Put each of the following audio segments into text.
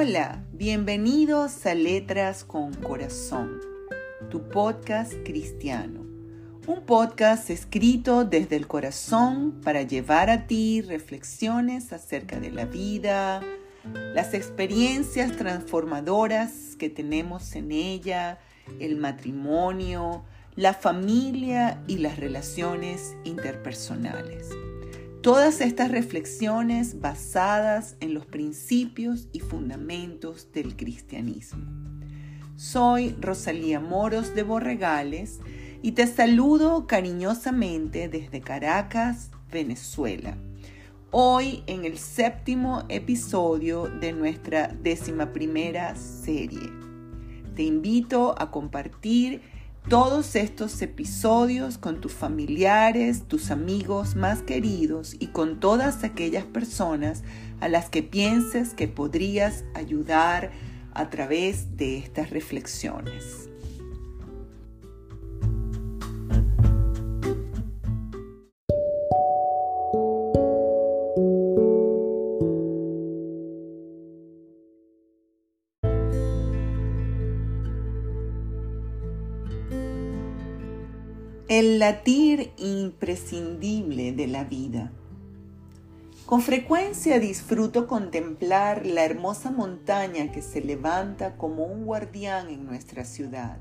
Hola, bienvenidos a Letras con Corazón, tu podcast cristiano. Un podcast escrito desde el corazón para llevar a ti reflexiones acerca de la vida, las experiencias transformadoras que tenemos en ella, el matrimonio, la familia y las relaciones interpersonales. Todas estas reflexiones basadas en los principios y fundamentos del cristianismo. Soy Rosalía Moros de Borregales y te saludo cariñosamente desde Caracas, Venezuela. Hoy en el séptimo episodio de nuestra décima primera serie. Te invito a compartir todos estos episodios con tus familiares, tus amigos más queridos y con todas aquellas personas a las que pienses que podrías ayudar a través de estas reflexiones. El latir imprescindible de la vida. Con frecuencia disfruto contemplar la hermosa montaña que se levanta como un guardián en nuestra ciudad.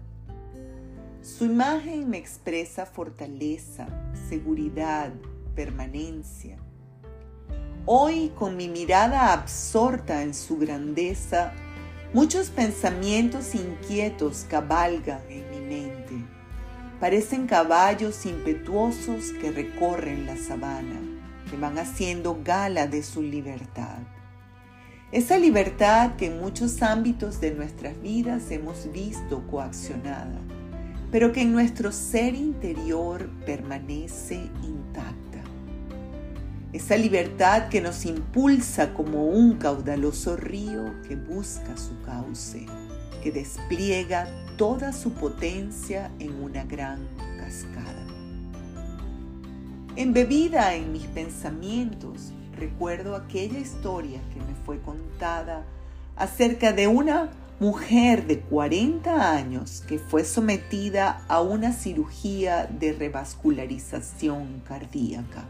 Su imagen me expresa fortaleza, seguridad, permanencia. Hoy, con mi mirada absorta en su grandeza, muchos pensamientos inquietos cabalgan en mi mente Parecen caballos impetuosos que recorren la sabana, que van haciendo gala de su libertad. Esa libertad que en muchos ámbitos de nuestras vidas hemos visto coaccionada, pero que en nuestro ser interior permanece intacta. Esa libertad que nos impulsa como un caudaloso río que busca su cauce, que despliega toda su potencia en una gran cascada. Embebida en mis pensamientos, recuerdo aquella historia que me fue contada acerca de una mujer de 40 años que fue sometida a una cirugía de revascularización cardíaca.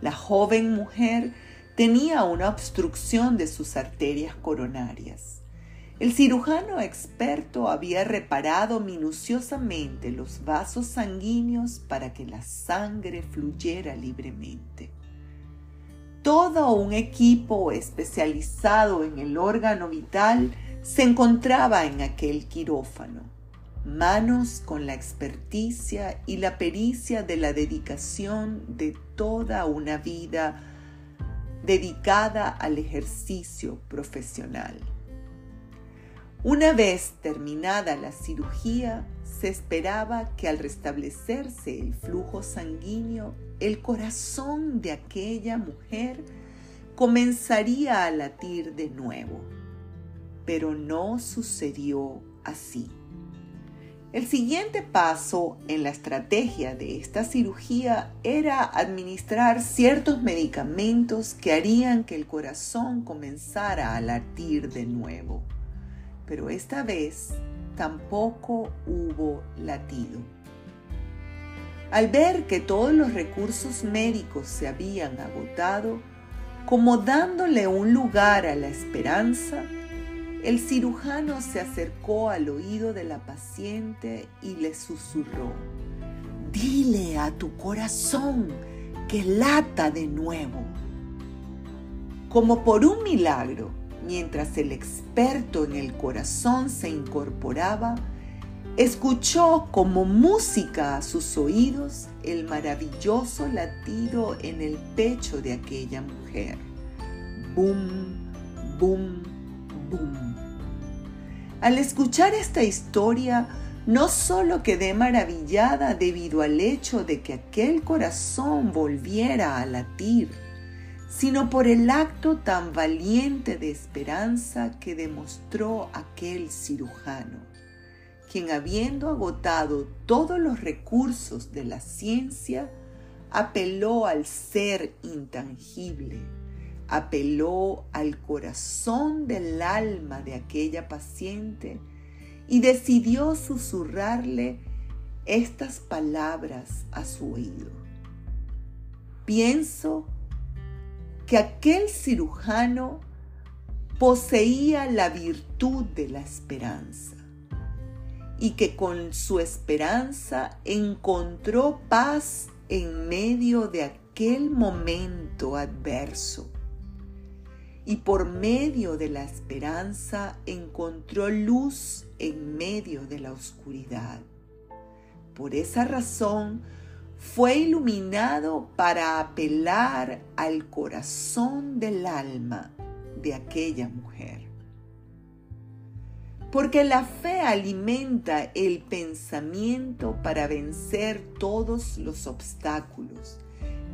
La joven mujer tenía una obstrucción de sus arterias coronarias el cirujano experto había reparado minuciosamente los vasos sanguíneos para que la sangre fluyera libremente. Todo un equipo especializado en el órgano vital se encontraba en aquel quirófano. Manos con la experticia y la pericia de la dedicación de toda una vida dedicada al ejercicio profesional. Una vez terminada la cirugía, se esperaba que al restablecerse el flujo sanguíneo, el corazón de aquella mujer comenzaría a latir de nuevo. Pero no sucedió así. El siguiente paso en la estrategia de esta cirugía era administrar ciertos medicamentos que harían que el corazón comenzara a latir de nuevo pero esta vez tampoco hubo latido. Al ver que todos los recursos médicos se habían agotado, como dándole un lugar a la esperanza, el cirujano se acercó al oído de la paciente y le susurró, dile a tu corazón que lata de nuevo. Como por un milagro, mientras el experto en el corazón se incorporaba, escuchó como música a sus oídos el maravilloso latido en el pecho de aquella mujer. Boom, boom, boom. Al escuchar esta historia, no solo quedé maravillada debido al hecho de que aquel corazón volviera a latir, sino por el acto tan valiente de esperanza que demostró aquel cirujano, quien habiendo agotado todos los recursos de la ciencia, apeló al ser intangible, apeló al corazón del alma de aquella paciente y decidió susurrarle estas palabras a su oído. Pienso que aquel cirujano poseía la virtud de la esperanza y que con su esperanza encontró paz en medio de aquel momento adverso. Y por medio de la esperanza encontró luz en medio de la oscuridad. Por esa razón fue iluminado para apelar al corazón del alma de aquella mujer. Porque la fe alimenta el pensamiento para vencer todos los obstáculos,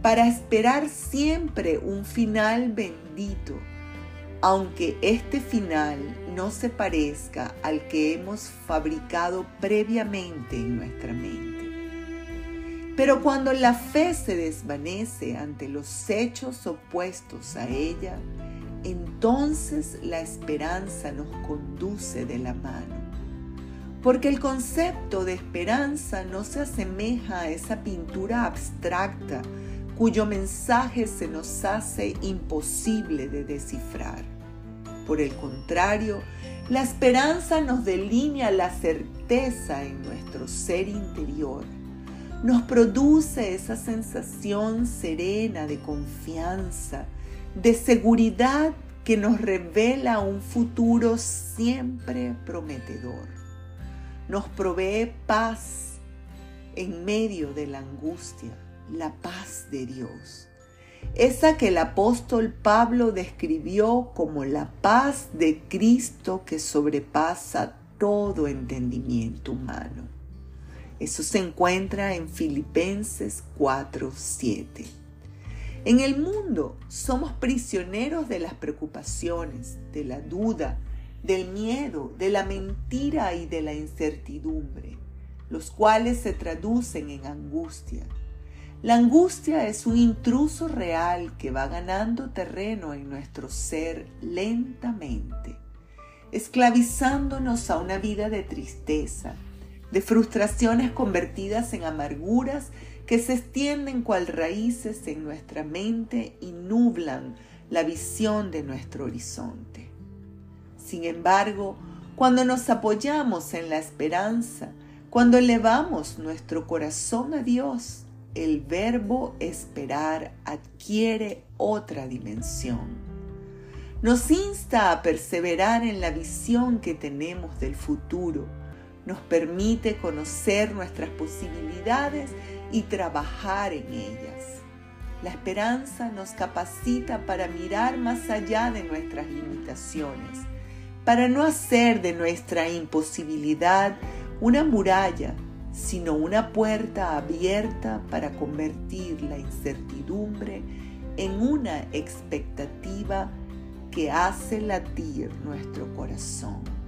para esperar siempre un final bendito, aunque este final no se parezca al que hemos fabricado previamente en nuestra mente. Pero cuando la fe se desvanece ante los hechos opuestos a ella, entonces la esperanza nos conduce de la mano. Porque el concepto de esperanza no se asemeja a esa pintura abstracta cuyo mensaje se nos hace imposible de descifrar. Por el contrario, la esperanza nos delinea la certeza en nuestro ser interior. Nos produce esa sensación serena de confianza, de seguridad que nos revela un futuro siempre prometedor. Nos provee paz en medio de la angustia, la paz de Dios. Esa que el apóstol Pablo describió como la paz de Cristo que sobrepasa todo entendimiento humano. Eso se encuentra en Filipenses 4:7. En el mundo somos prisioneros de las preocupaciones, de la duda, del miedo, de la mentira y de la incertidumbre, los cuales se traducen en angustia. La angustia es un intruso real que va ganando terreno en nuestro ser lentamente, esclavizándonos a una vida de tristeza, de frustraciones convertidas en amarguras que se extienden cual raíces en nuestra mente y nublan la visión de nuestro horizonte. Sin embargo, cuando nos apoyamos en la esperanza, cuando elevamos nuestro corazón a Dios, el verbo esperar adquiere otra dimensión. Nos insta a perseverar en la visión que tenemos del futuro, nos permite conocer nuestras posibilidades y trabajar en ellas. La esperanza nos capacita para mirar más allá de nuestras limitaciones, para no hacer de nuestra imposibilidad una muralla, sino una puerta abierta para convertir la incertidumbre en una expectativa que hace latir nuestro corazón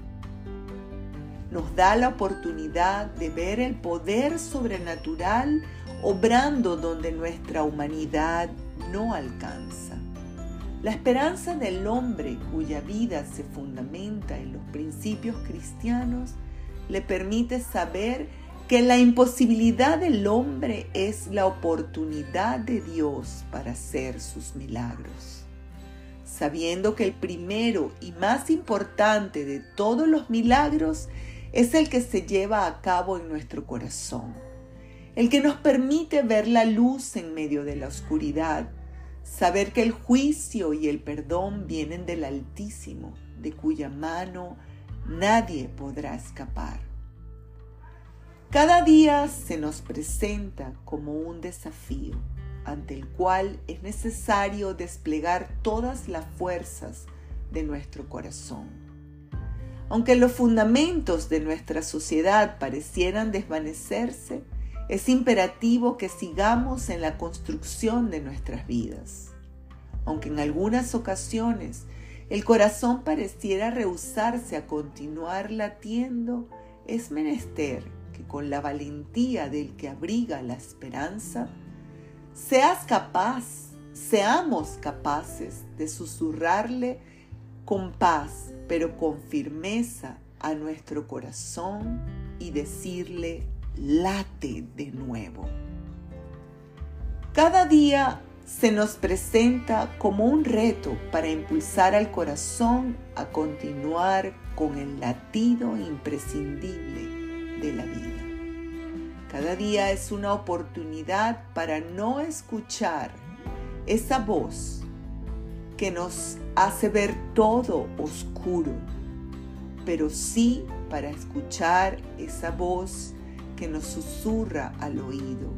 nos da la oportunidad de ver el poder sobrenatural obrando donde nuestra humanidad no alcanza. La esperanza del hombre cuya vida se fundamenta en los principios cristianos le permite saber que la imposibilidad del hombre es la oportunidad de Dios para hacer sus milagros. Sabiendo que el primero y más importante de todos los milagros es el que se lleva a cabo en nuestro corazón, el que nos permite ver la luz en medio de la oscuridad, saber que el juicio y el perdón vienen del Altísimo, de cuya mano nadie podrá escapar. Cada día se nos presenta como un desafío ante el cual es necesario desplegar todas las fuerzas de nuestro corazón. Aunque los fundamentos de nuestra sociedad parecieran desvanecerse, es imperativo que sigamos en la construcción de nuestras vidas. Aunque en algunas ocasiones el corazón pareciera rehusarse a continuar latiendo, es menester que con la valentía del que abriga la esperanza, seas capaz seamos capaces de susurrarle con paz, pero con firmeza a nuestro corazón y decirle, late de nuevo. Cada día se nos presenta como un reto para impulsar al corazón a continuar con el latido imprescindible de la vida. Cada día es una oportunidad para no escuchar esa voz que nos hace ver todo oscuro, pero sí para escuchar esa voz que nos susurra al oído.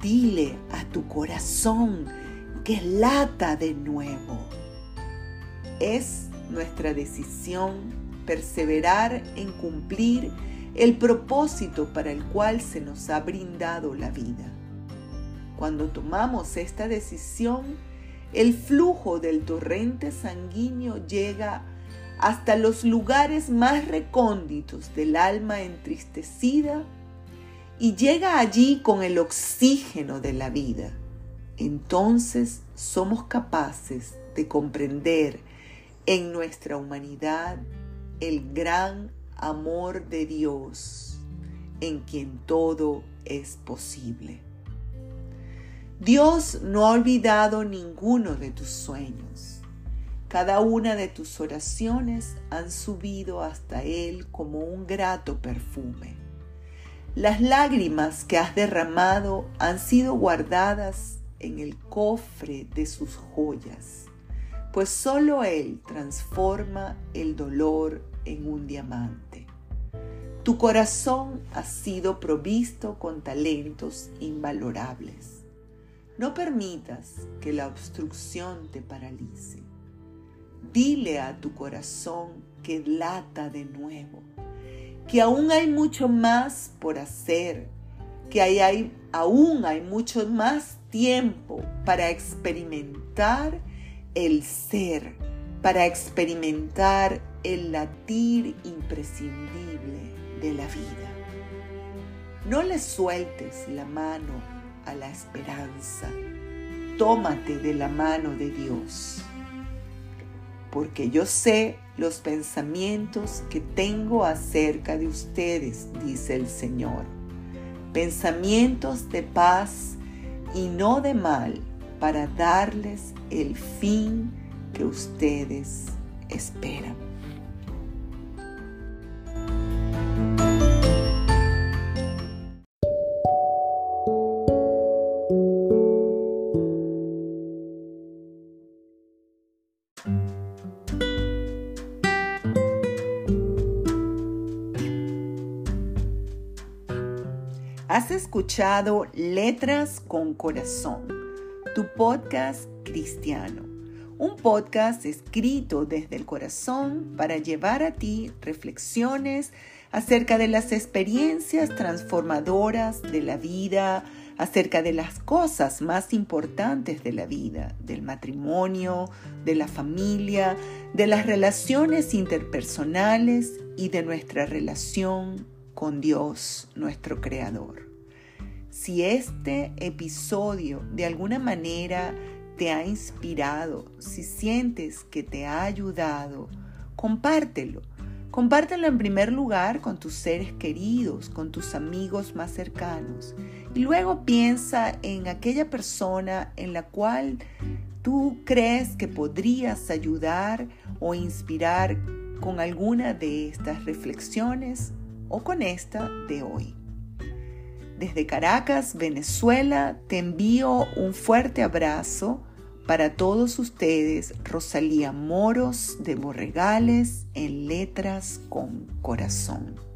Dile a tu corazón que lata de nuevo. Es nuestra decisión perseverar en cumplir el propósito para el cual se nos ha brindado la vida. Cuando tomamos esta decisión, el flujo del torrente sanguíneo llega hasta los lugares más recónditos del alma entristecida y llega allí con el oxígeno de la vida. Entonces somos capaces de comprender en nuestra humanidad el gran amor de Dios en quien todo es posible. Dios no ha olvidado ninguno de tus sueños. Cada una de tus oraciones han subido hasta Él como un grato perfume. Las lágrimas que has derramado han sido guardadas en el cofre de sus joyas, pues solo Él transforma el dolor en un diamante. Tu corazón ha sido provisto con talentos invalorables no permitas que la obstrucción te paralice. Dile a tu corazón que lata de nuevo, que aún hay mucho más por hacer, que aún hay mucho más tiempo para experimentar el ser, para experimentar el latir imprescindible de la vida. No le sueltes la mano a la esperanza. Tómate de la mano de Dios, porque yo sé los pensamientos que tengo acerca de ustedes, dice el Señor. Pensamientos de paz y no de mal, para darles el fin que ustedes esperan. Escuchado Letras con Corazón, tu podcast cristiano. Un podcast escrito desde el corazón para llevar a ti reflexiones acerca de las experiencias transformadoras de la vida, acerca de las cosas más importantes de la vida, del matrimonio, de la familia, de las relaciones interpersonales y de nuestra relación con Dios, nuestro Creador. Si este episodio de alguna manera te ha inspirado, si sientes que te ha ayudado, compártelo. Compártelo en primer lugar con tus seres queridos, con tus amigos más cercanos. Y luego piensa en aquella persona en la cual tú crees que podrías ayudar o inspirar con alguna de estas reflexiones o con esta de hoy. Desde Caracas, Venezuela, te envío un fuerte abrazo para todos ustedes, Rosalía Moros de Borregales en Letras con Corazón.